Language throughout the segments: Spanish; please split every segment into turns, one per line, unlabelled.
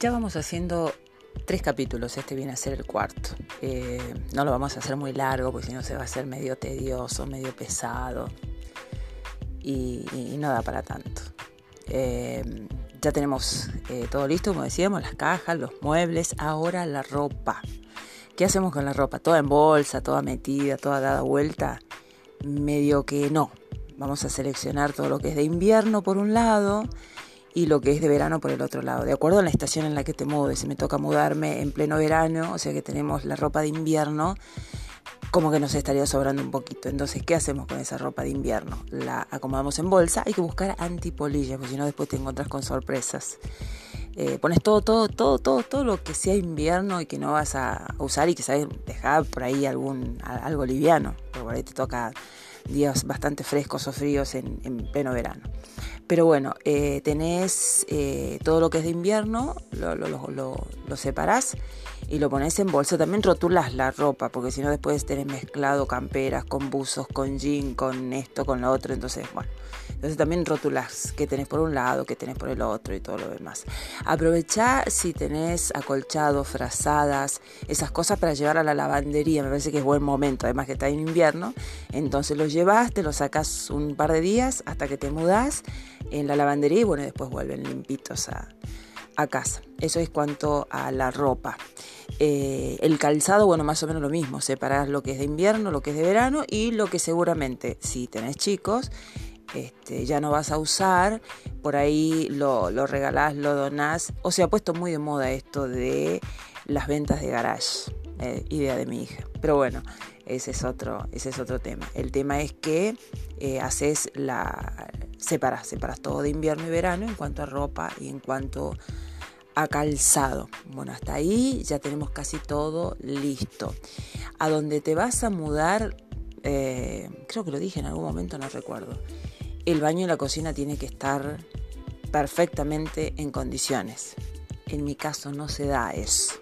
Ya vamos haciendo tres capítulos, este viene a ser el cuarto. Eh, no lo vamos a hacer muy largo porque si no se va a hacer medio tedioso, medio pesado y, no da para tanto. Eh, ya tenemos eh, todo listo, como decíamos, las cajas, los muebles, ahora la ropa. ¿Qué hacemos con la ropa? Toda en bolsa, toda metida, toda dada vuelta. Medio que no. Vamos a seleccionar todo lo que es de invierno por un lado y lo que es de verano por el otro lado, de acuerdo a la estación en la que te mudes. Si me toca mudarme en pleno verano, o sea que tenemos la ropa de invierno, como que nos estaría sobrando un poquito. Entonces, ¿qué hacemos con esa ropa de invierno? La acomodamos en bolsa, hay que buscar antipolillas, porque si no después te encuentras con sorpresas. Eh, pones todo, todo, todo, todo, todo lo que sea invierno y que no vas a usar y que sabes dejar por ahí algún, algo liviano, porque por ahí te toca días bastante frescos o fríos en, en pleno verano. Pero bueno, eh, tenés eh, todo lo que es de invierno, lo, lo, lo, lo, separás y lo pones en bolsa. También rotulas la ropa, porque si no después tenés mezclado camperas con buzos, con jean, con esto, con lo otro. Entonces, bueno, entonces también rotulas que tenés por un lado, que tenés por el otro y todo lo demás. Aprovechá si tenés acolchados, frazadas, esas cosas para llevar a la lavandería. Me parece que es buen momento, además que está en invierno. Entonces los llevas, te los sacas un par de días hasta que te mudás en la lavandería y bueno, después vuelven limpitos a, casa. Eso es cuanto a la ropa. Eh, el calzado, bueno, más o menos lo mismo. Separás lo que es de invierno, lo que es de verano y lo que seguramente, si tenés chicos, este, ya no vas a usar, por ahí lo, lo regalás, lo donás. O se ha puesto muy de moda esto de las ventas de garage, eh, idea de mi hija. Pero bueno, ese es otro, ese es otro tema. El tema es que eh, haces la, separas, separas todo de invierno y verano en cuanto a ropa y en cuanto a calzado. Bueno, hasta ahí ya tenemos casi todo listo. A donde te vas a mudar, eh, creo que lo dije en algún momento, no recuerdo. El baño y la cocina tiene que estar perfectamente en condiciones. En mi caso no se da eso.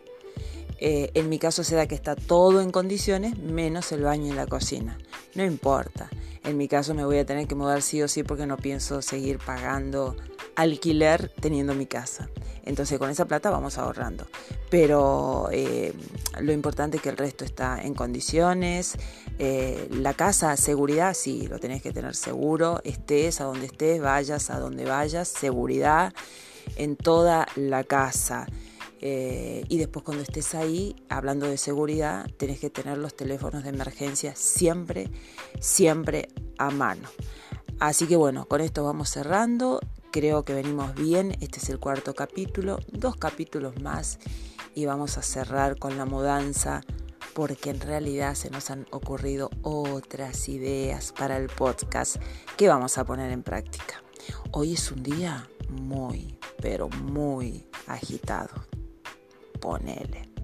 Eh, en mi caso se da que está todo en condiciones, menos el baño y la cocina. No importa. En mi caso me voy a tener que mudar sí o sí porque no pienso seguir pagando alquiler teniendo mi casa. Entonces con esa plata vamos ahorrando. Pero eh, lo importante es que el resto está en condiciones. Eh, la casa, seguridad, sí, lo tenés que tener seguro. Estés a donde estés, vayas a donde vayas, seguridad en toda la casa. Eh, y después cuando estés ahí, hablando de seguridad, tenés que tener los teléfonos de emergencia siempre, siempre a mano. Así que bueno, con esto vamos cerrando. Creo que venimos bien. Este es el cuarto capítulo. Dos capítulos más y vamos a cerrar con la mudanza porque en realidad se nos han ocurrido otras ideas para el podcast que vamos a poner en práctica. Hoy es un día muy, pero muy agitado ponele.